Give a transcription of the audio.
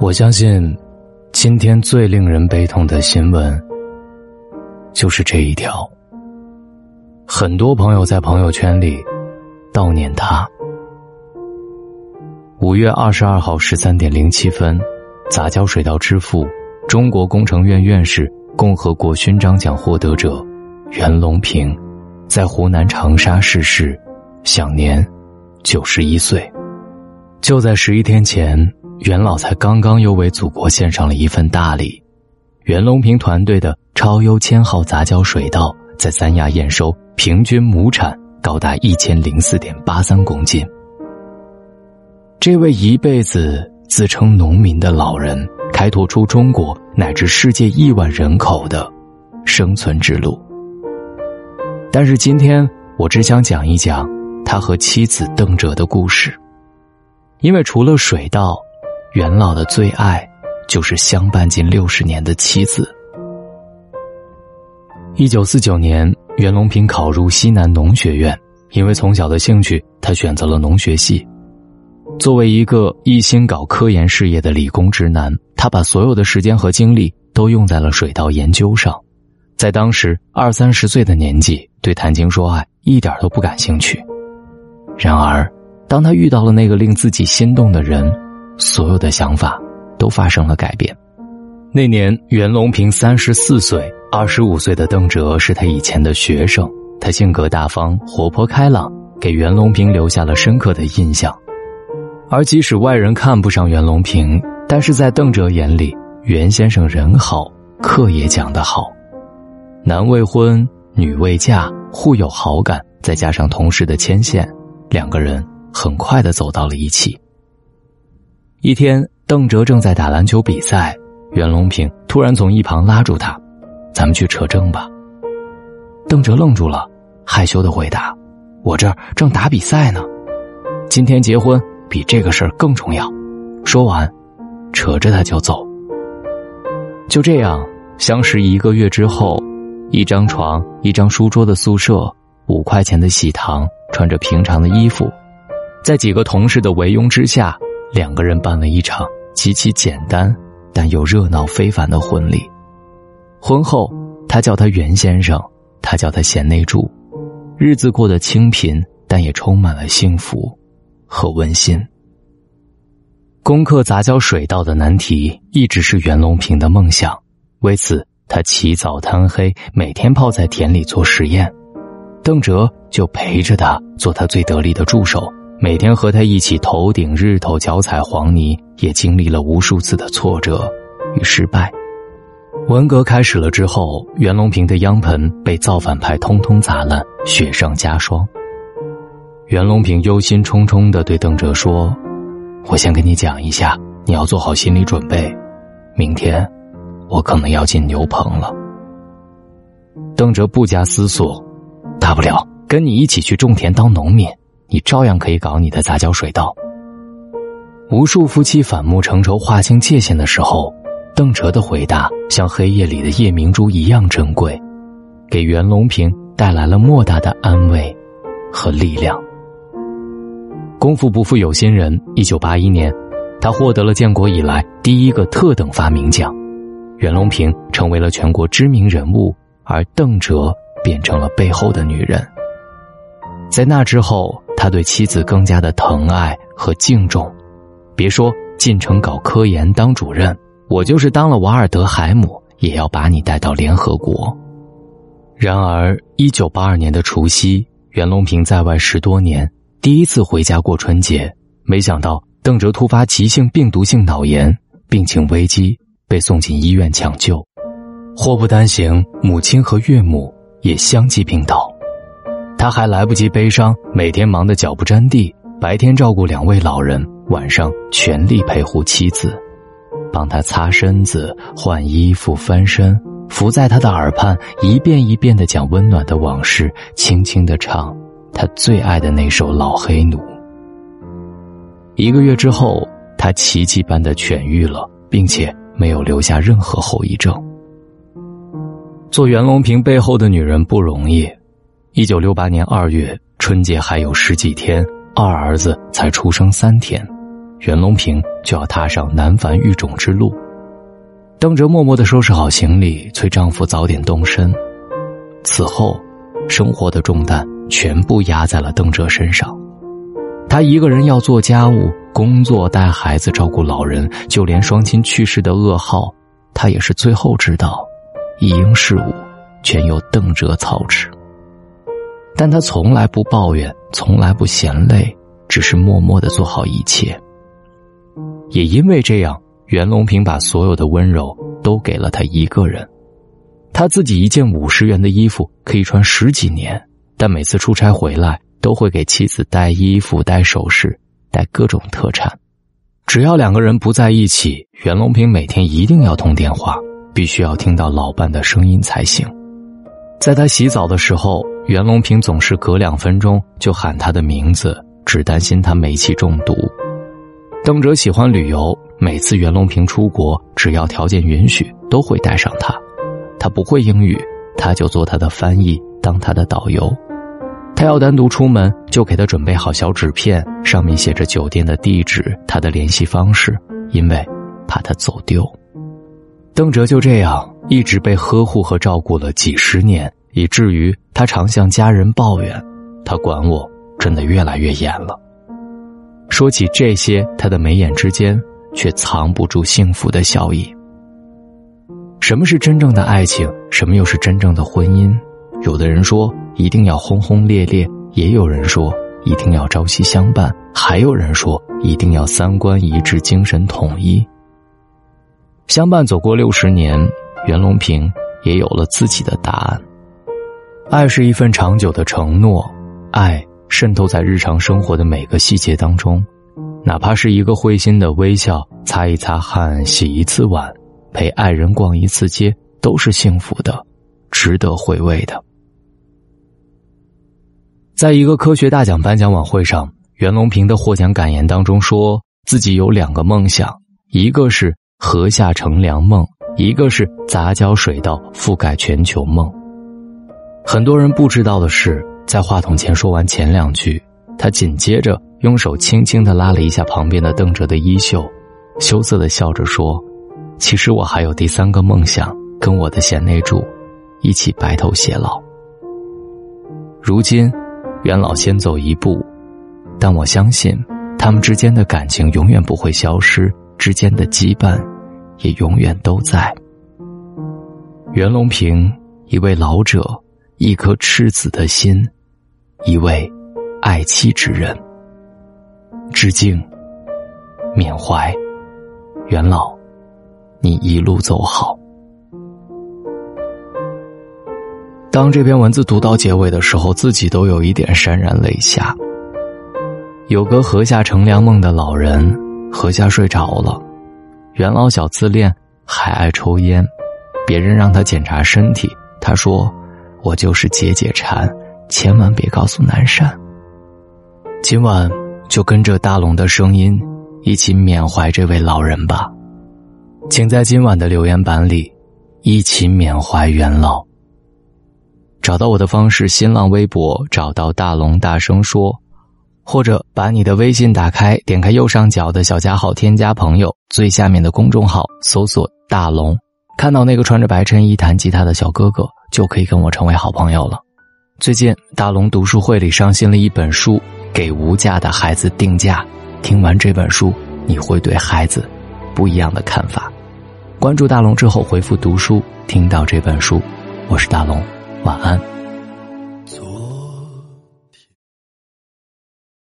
我相信，今天最令人悲痛的新闻就是这一条。很多朋友在朋友圈里悼念他。五月二十二号十三点零七分，杂交水稻之父、中国工程院院士、共和国勋章奖获得者袁隆平，在湖南长沙逝世，享年九十一岁。就在十一天前。袁老才刚刚又为祖国献上了一份大礼，袁隆平团队的超优千号杂交水稻在三亚验收，平均亩产高达一千零四点八三公斤。这位一辈子自称农民的老人，开拓出中国乃至世界亿万人口的生存之路。但是今天我只想讲一讲他和妻子邓哲的故事，因为除了水稻。袁老的最爱，就是相伴近六十年的妻子。一九四九年，袁隆平考入西南农学院，因为从小的兴趣，他选择了农学系。作为一个一心搞科研事业的理工直男，他把所有的时间和精力都用在了水稻研究上。在当时二三十岁的年纪，对谈情说爱一点都不感兴趣。然而，当他遇到了那个令自己心动的人，所有的想法都发生了改变。那年，袁隆平三十四岁，二十五岁的邓哲是他以前的学生。他性格大方、活泼开朗，给袁隆平留下了深刻的印象。而即使外人看不上袁隆平，但是在邓哲眼里，袁先生人好，课也讲得好。男未婚，女未嫁，互有好感，再加上同事的牵线，两个人很快的走到了一起。一天，邓哲正在打篮球比赛，袁隆平突然从一旁拉住他：“咱们去扯证吧。”邓哲愣住了，害羞的回答：“我这儿正打比赛呢，今天结婚比这个事儿更重要。”说完，扯着他就走。就这样，相识一个月之后，一张床、一张书桌的宿舍，五块钱的喜糖，穿着平常的衣服，在几个同事的围拥之下。两个人办了一场极其简单但又热闹非凡的婚礼。婚后，他叫他袁先生，他叫他贤内助，日子过得清贫，但也充满了幸福和温馨。攻克杂交水稻的难题一直是袁隆平的梦想，为此他起早贪黑，每天泡在田里做实验。邓哲就陪着他，做他最得力的助手。每天和他一起头顶日头，脚踩黄泥，也经历了无数次的挫折与失败。文革开始了之后，袁隆平的秧盆被造反派通通砸烂，雪上加霜。袁隆平忧心忡忡的对邓哲说：“我先跟你讲一下，你要做好心理准备，明天我可能要进牛棚了。”邓哲不加思索：“大不了跟你一起去种田当农民。”你照样可以搞你的杂交水稻。无数夫妻反目成仇、划清界限的时候，邓哲的回答像黑夜里的夜明珠一样珍贵，给袁隆平带来了莫大的安慰和力量。功夫不负有心人，一九八一年，他获得了建国以来第一个特等发明奖，袁隆平成为了全国知名人物，而邓哲变成了背后的女人。在那之后。他对妻子更加的疼爱和敬重，别说进城搞科研当主任，我就是当了瓦尔德海姆，也要把你带到联合国。然而，一九八二年的除夕，袁隆平在外十多年，第一次回家过春节，没想到邓哲突发急性病毒性脑炎，病情危机，被送进医院抢救。祸不单行，母亲和岳母也相继病倒。他还来不及悲伤，每天忙得脚不沾地，白天照顾两位老人，晚上全力陪护妻子，帮他擦身子、换衣服、翻身，伏在他的耳畔，一遍一遍的讲温暖的往事，轻轻的唱他最爱的那首《老黑奴》。一个月之后，他奇迹般的痊愈了，并且没有留下任何后遗症。做袁隆平背后的女人不容易。一九六八年二月，春节还有十几天，二儿子才出生三天，袁隆平就要踏上南繁育种之路。邓哲默默的收拾好行李，催丈夫早点动身。此后，生活的重担全部压在了邓哲身上。他一个人要做家务、工作、带孩子、照顾老人，就连双亲去世的噩耗，他也是最后知道。一应事务全由邓哲操持，但他从来不抱怨，从来不嫌累，只是默默的做好一切。也因为这样，袁隆平把所有的温柔都给了他一个人。他自己一件五十元的衣服可以穿十几年，但每次出差回来都会给妻子带衣服、带首饰、带各种特产。只要两个人不在一起，袁隆平每天一定要通电话。必须要听到老伴的声音才行。在他洗澡的时候，袁隆平总是隔两分钟就喊他的名字，只担心他煤气中毒。邓哲喜欢旅游，每次袁隆平出国，只要条件允许，都会带上他。他不会英语，他就做他的翻译，当他的导游。他要单独出门，就给他准备好小纸片，上面写着酒店的地址、他的联系方式，因为怕他走丢。邓哲就这样一直被呵护和照顾了几十年，以至于他常向家人抱怨：“他管我真的越来越严了。”说起这些，他的眉眼之间却藏不住幸福的笑意。什么是真正的爱情？什么又是真正的婚姻？有的人说一定要轰轰烈烈，也有人说一定要朝夕相伴，还有人说一定要三观一致、精神统一。相伴走过六十年，袁隆平也有了自己的答案。爱是一份长久的承诺，爱渗透在日常生活的每个细节当中，哪怕是一个会心的微笑，擦一擦汗，洗一次碗，陪爱人逛一次街，都是幸福的，值得回味的。在一个科学大奖颁奖晚会上，袁隆平的获奖感言当中说自己有两个梦想，一个是。河下乘凉梦，一个是杂交水稻覆盖全球梦。很多人不知道的是，在话筒前说完前两句，他紧接着用手轻轻的拉了一下旁边的邓哲的衣袖，羞涩的笑着说：“其实我还有第三个梦想，跟我的贤内助一起白头偕老。”如今，袁老先走一步，但我相信，他们之间的感情永远不会消失。之间的羁绊，也永远都在。袁隆平，一位老者，一颗赤子的心，一位爱妻之人。致敬，缅怀，袁老，你一路走好。当这篇文字读到结尾的时候，自己都有一点潸然泪下。有个河下乘凉梦的老人。何家睡着了，袁老小自恋，还爱抽烟。别人让他检查身体，他说：“我就是解解馋，千万别告诉南山。”今晚就跟着大龙的声音，一起缅怀这位老人吧。请在今晚的留言板里，一起缅怀袁老。找到我的方式：新浪微博找到大龙，大声说。或者把你的微信打开，点开右上角的小加号，添加朋友，最下面的公众号搜索“大龙”，看到那个穿着白衬衣弹吉他的小哥哥，就可以跟我成为好朋友了。最近大龙读书会里上新了一本书《给无价的孩子定价》，听完这本书，你会对孩子不一样的看法。关注大龙之后回复“读书”，听到这本书，我是大龙，晚安。